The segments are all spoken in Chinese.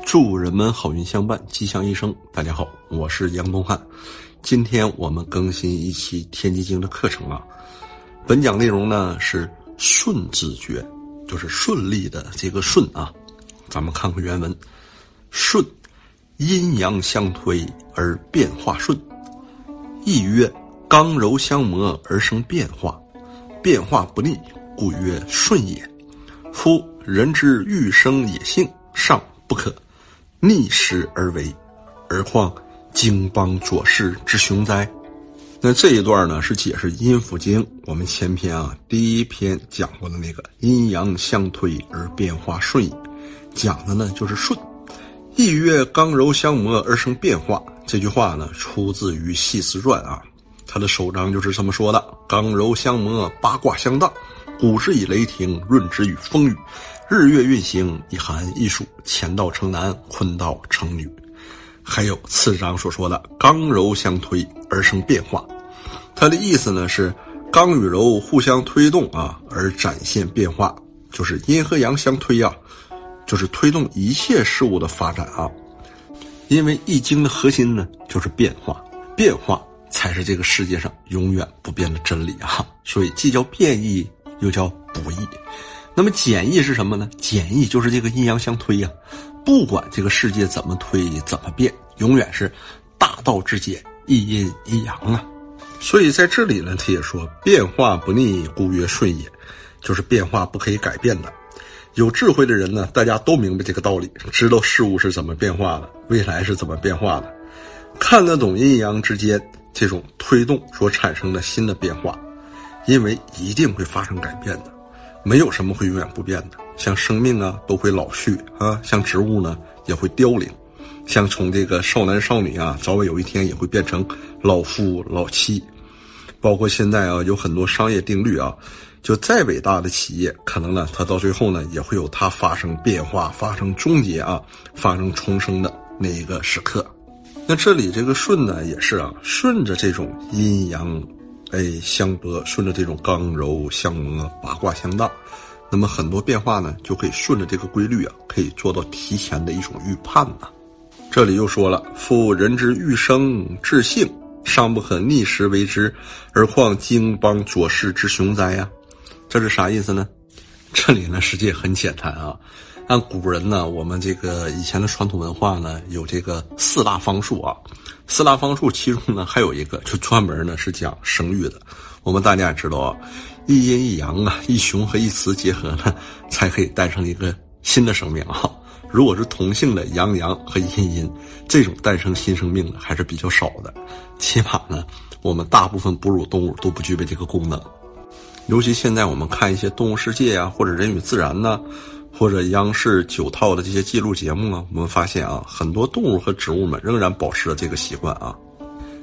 祝人们好运相伴，吉祥一生。大家好，我是杨东汉。今天我们更新一期《天机经》的课程啊。本讲内容呢是顺字诀，就是顺利的这个顺啊。咱们看看原文：顺，阴阳相推而变化顺。意曰：刚柔相磨而生变化，变化不逆，故曰顺也。夫人之欲生也性，尚不可逆时而为，而况经邦浊世之雄哉？那这一段呢，是解释阴符经。我们前篇啊，第一篇讲过的那个阴阳相推而变化顺，讲的呢就是顺。意曰刚柔相磨而生变化。这句话呢，出自于《系辞传》啊，它的首章就是这么说的：刚柔相磨，八卦相当，古之以雷霆润之以风雨，日月运行一寒一暑，乾道成男，坤道成女。还有次章所说的刚柔相推而生变化。它的意思呢是，刚与柔互相推动啊，而展现变化，就是阴和阳相推啊，就是推动一切事物的发展啊。因为易经的核心呢就是变化，变化才是这个世界上永远不变的真理啊。所以既叫变异，又叫不易。那么简易是什么呢？简易就是这个阴阳相推呀，不管这个世界怎么推怎么变，永远是大道至简，一阴一阳啊。所以在这里呢，他也说变化不逆，故曰顺也，就是变化不可以改变的。有智慧的人呢，大家都明白这个道理，知道事物是怎么变化的，未来是怎么变化的，看得懂阴阳之间这种推动所产生的新的变化，因为一定会发生改变的，没有什么会永远不变的。像生命啊，都会老去啊；像植物呢，也会凋零；像从这个少男少女啊，早晚有一天也会变成老夫老妻。包括现在啊，有很多商业定律啊，就再伟大的企业，可能呢，它到最后呢，也会有它发生变化、发生终结啊、发生重生的那一个时刻。那这里这个顺呢，也是啊，顺着这种阴阳，哎相搏，顺着这种刚柔相磨、八卦相当，那么很多变化呢，就可以顺着这个规律啊，可以做到提前的一种预判呐。这里又说了，夫人之欲生至性。尚不可逆时为之，而况经邦左氏之雄哉呀？这是啥意思呢？这里呢，实际很简单啊。按古人呢，我们这个以前的传统文化呢，有这个四大方术啊。四大方术其中呢，还有一个就专门呢是讲生育的。我们大家也知道啊，一阴一阳啊，一雄和一雌结合呢，才可以诞生一个新的生命啊。如果是同性的阳阳和阴阴，这种诞生新生命的还是比较少的，起码呢，我们大部分哺乳动物都不具备这个功能。尤其现在我们看一些动物世界啊，或者人与自然呢，或者央视九套的这些记录节目啊，我们发现啊，很多动物和植物们仍然保持了这个习惯啊，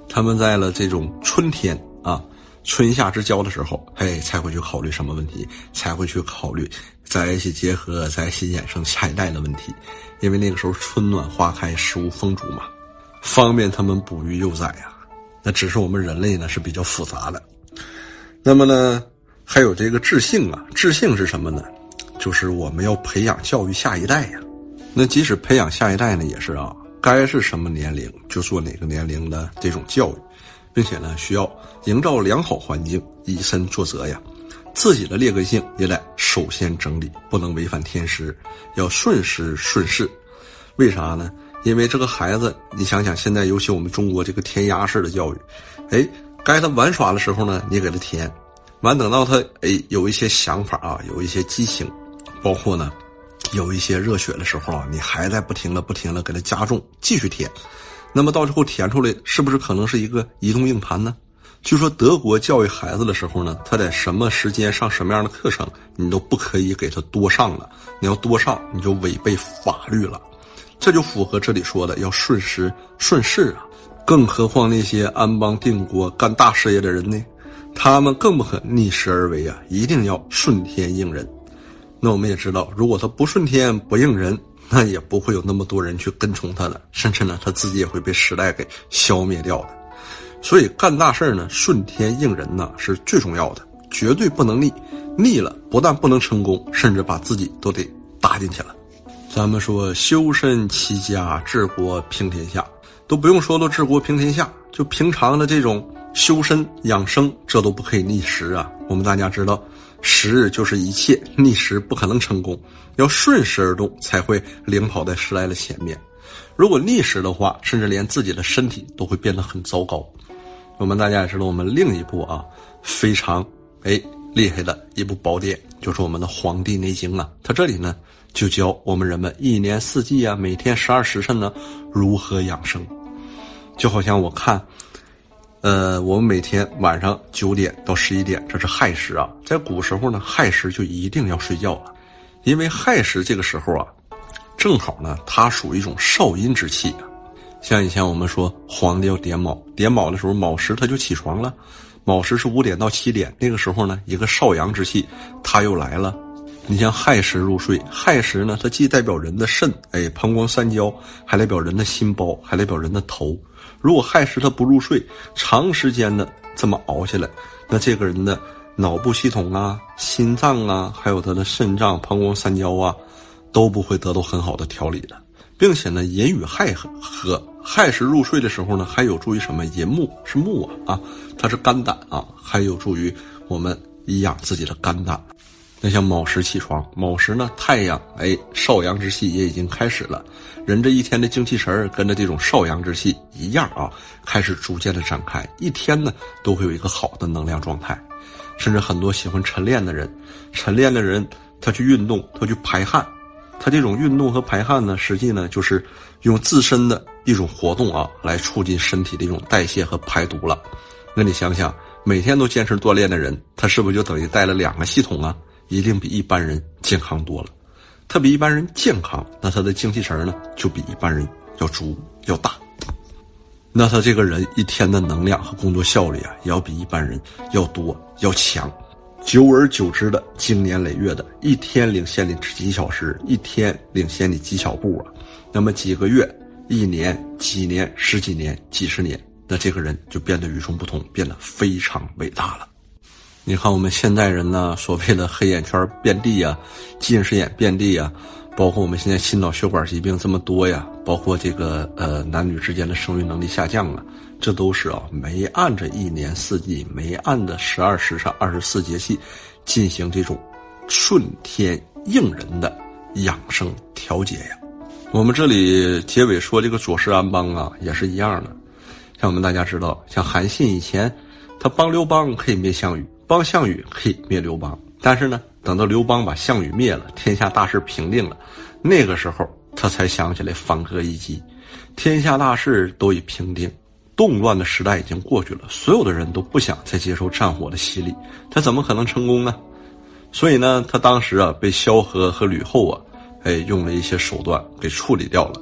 他们在了这种春天啊。春夏之交的时候，哎，才会去考虑什么问题？才会去考虑在一起结合、在一起衍生下一代的问题。因为那个时候春暖花开、食物丰足嘛，方便他们哺育幼崽呀。那只是我们人类呢是比较复杂的。那么呢，还有这个智性啊，智性是什么呢？就是我们要培养教育下一代呀。那即使培养下一代呢，也是啊，该是什么年龄就做哪个年龄的这种教育。并且呢，需要营造良好环境，以身作则呀。自己的劣根性也得首先整理，不能违反天时，要顺时顺势。为啥呢？因为这个孩子，你想想，现在尤其我们中国这个填鸭式的教育，哎，该他玩耍的时候呢，你给他填，完等到他哎有一些想法啊，有一些激情，包括呢，有一些热血的时候啊，你还在不停的不停的给他加重，继续填。那么到最后填出来是不是可能是一个移动硬盘呢？据说德国教育孩子的时候呢，他在什么时间上什么样的课程，你都不可以给他多上了。你要多上，你就违背法律了。这就符合这里说的要顺时顺势啊。更何况那些安邦定国干大事业的人呢？他们更不可逆时而为啊，一定要顺天应人。那我们也知道，如果他不顺天不应人。那也不会有那么多人去跟从他的，甚至呢，他自己也会被时代给消灭掉的。所以干大事呢，顺天应人呢是最重要的，绝对不能逆，逆了不但不能成功，甚至把自己都得搭进去了。咱们说修身齐家治国平天下，都不用说到治国平天下，就平常的这种修身养生，这都不可以逆时啊。我们大家知道，时日就是一切，逆时不可能成功，要顺时而动才会领跑在时代的前面。如果逆时的话，甚至连自己的身体都会变得很糟糕。我们大家也知道，我们另一部啊非常哎厉害的一部宝典，就是我们的《黄帝内经》啊。它这里呢。就教我们人们一年四季啊，每天十二时辰呢，如何养生。就好像我看，呃，我们每天晚上九点到十一点，这是亥时啊。在古时候呢，亥时就一定要睡觉了，因为亥时这个时候啊，正好呢，它属于一种少阴之气。像以前我们说皇帝要点卯，点卯的时候卯时他就起床了，卯时是五点到七点，那个时候呢，一个少阳之气他又来了。你像亥时入睡，亥时呢，它既代表人的肾，哎，膀胱三焦，还代表人的心包，还代表人的头。如果亥时他不入睡，长时间的这么熬下来，那这个人的脑部系统啊、心脏啊，还有他的肾脏、膀胱三焦啊，都不会得到很好的调理的。并且呢，寅与亥合，亥时入睡的时候呢，还有助于什么？寅木是木啊，啊，它是肝胆啊，还有助于我们养自己的肝胆。那像卯时起床，卯时呢，太阳哎，少阳之气也已经开始了，人这一天的精气神儿跟着这种少阳之气一样啊，开始逐渐的展开，一天呢都会有一个好的能量状态，甚至很多喜欢晨练的人，晨练的人他去运动，他去排汗，他这种运动和排汗呢，实际呢就是用自身的一种活动啊，来促进身体的一种代谢和排毒了。那你想想，每天都坚持锻炼的人，他是不是就等于带了两个系统啊？一定比一般人健康多了，他比一般人健康，那他的精气神呢就比一般人要足要大，那他这个人一天的能量和工作效率啊，也要比一般人要多要强，久而久之的经年累月的，一天领先你几小时，一天领先你几小步啊，那么几个月、一年、几年、十几年、几十年，那这个人就变得与众不同，变得非常伟大了。你看我们现代人呢，所谓的黑眼圈遍地呀，近视眼遍地呀，包括我们现在心脑血管疾病这么多呀，包括这个呃男女之间的生育能力下降啊，这都是啊没按着一年四季，没按着十二时辰、二十四节气进行这种顺天应人的养生调节呀。我们这里结尾说这个左氏安邦啊，也是一样的。像我们大家知道，像韩信以前，他帮刘邦可以灭项羽。帮项羽可以灭刘邦，但是呢，等到刘邦把项羽灭了，天下大事平定了，那个时候他才想起来反戈一击。天下大事都已平定，动乱的时代已经过去了，所有的人都不想再接受战火的洗礼，他怎么可能成功呢？所以呢，他当时啊，被萧何和吕后啊，哎，用了一些手段给处理掉了。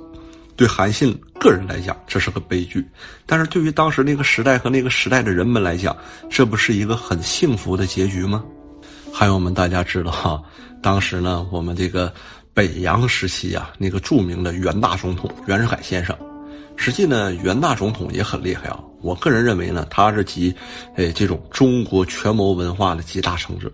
对韩信个人来讲，这是个悲剧；但是对于当时那个时代和那个时代的人们来讲，这不是一个很幸福的结局吗？还有我们大家知道哈，当时呢，我们这个北洋时期啊，那个著名的袁大总统袁世凯先生，实际呢，袁大总统也很厉害啊。我个人认为呢，他是集，哎，这种中国权谋文化的集大成者。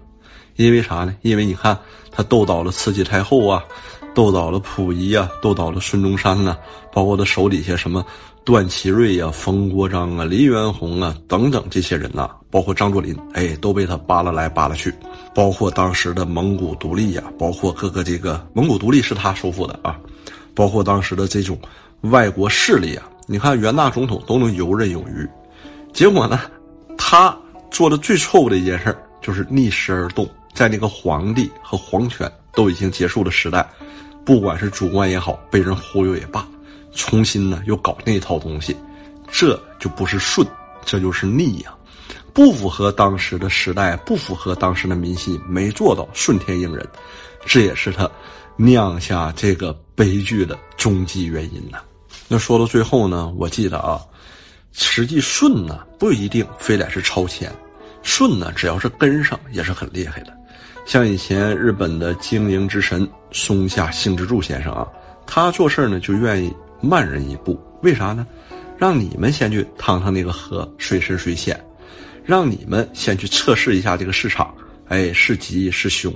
因为啥呢？因为你看，他斗倒了慈禧太后啊。斗倒了溥仪啊，斗倒了孙中山呐，包括他手底下什么段祺瑞呀、冯国璋啊、黎元洪啊等等这些人呐，包括张作霖，哎，都被他扒拉来扒拉去。包括当时的蒙古独立呀，包括各个这个蒙古独立是他收复的啊，包括当时的这种外国势力啊，你看袁大总统都能游刃有余。结果呢，他做的最错误的一件事就是逆时而动，在那个皇帝和皇权都已经结束的时代。不管是主观也好，被人忽悠也罢，重新呢又搞那套东西，这就不是顺，这就是逆呀，不符合当时的时代，不符合当时的民心，没做到顺天应人，这也是他酿下这个悲剧的终极原因呢。那说到最后呢，我记得啊，实际顺呢不一定非得是超前，顺呢只要是跟上也是很厉害的。像以前日本的经营之神松下幸之助先生啊，他做事呢就愿意慢人一步，为啥呢？让你们先去趟趟那个河，水深水浅，让你们先去测试一下这个市场，哎，是吉是凶，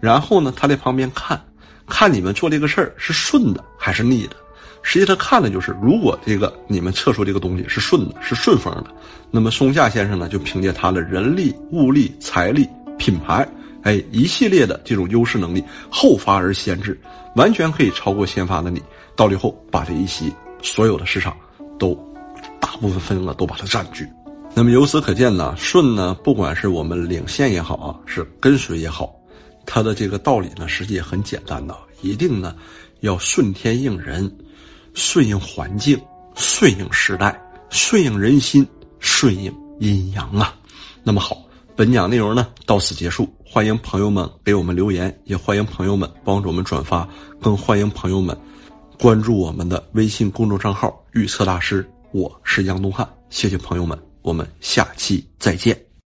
然后呢，他在旁边看，看你们做这个事儿是顺的还是逆的。实际他看的就是，如果这个你们测出这个东西是顺的，是顺风的，那么松下先生呢，就凭借他的人力、物力、财力、品牌，哎，一系列的这种优势能力，后发而先至，完全可以超过先发的你，到最后把这一席所有的市场都大部分份额都把它占据。那么由此可见呢，顺呢，不管是我们领先也好啊，是跟随也好，它的这个道理呢，实际也很简单的，一定呢要顺天应人。顺应环境，顺应时代，顺应人心，顺应阴阳啊。那么好，本讲内容呢到此结束。欢迎朋友们给我们留言，也欢迎朋友们帮助我们转发，更欢迎朋友们关注我们的微信公众账号“预测大师”。我是杨东汉，谢谢朋友们，我们下期再见。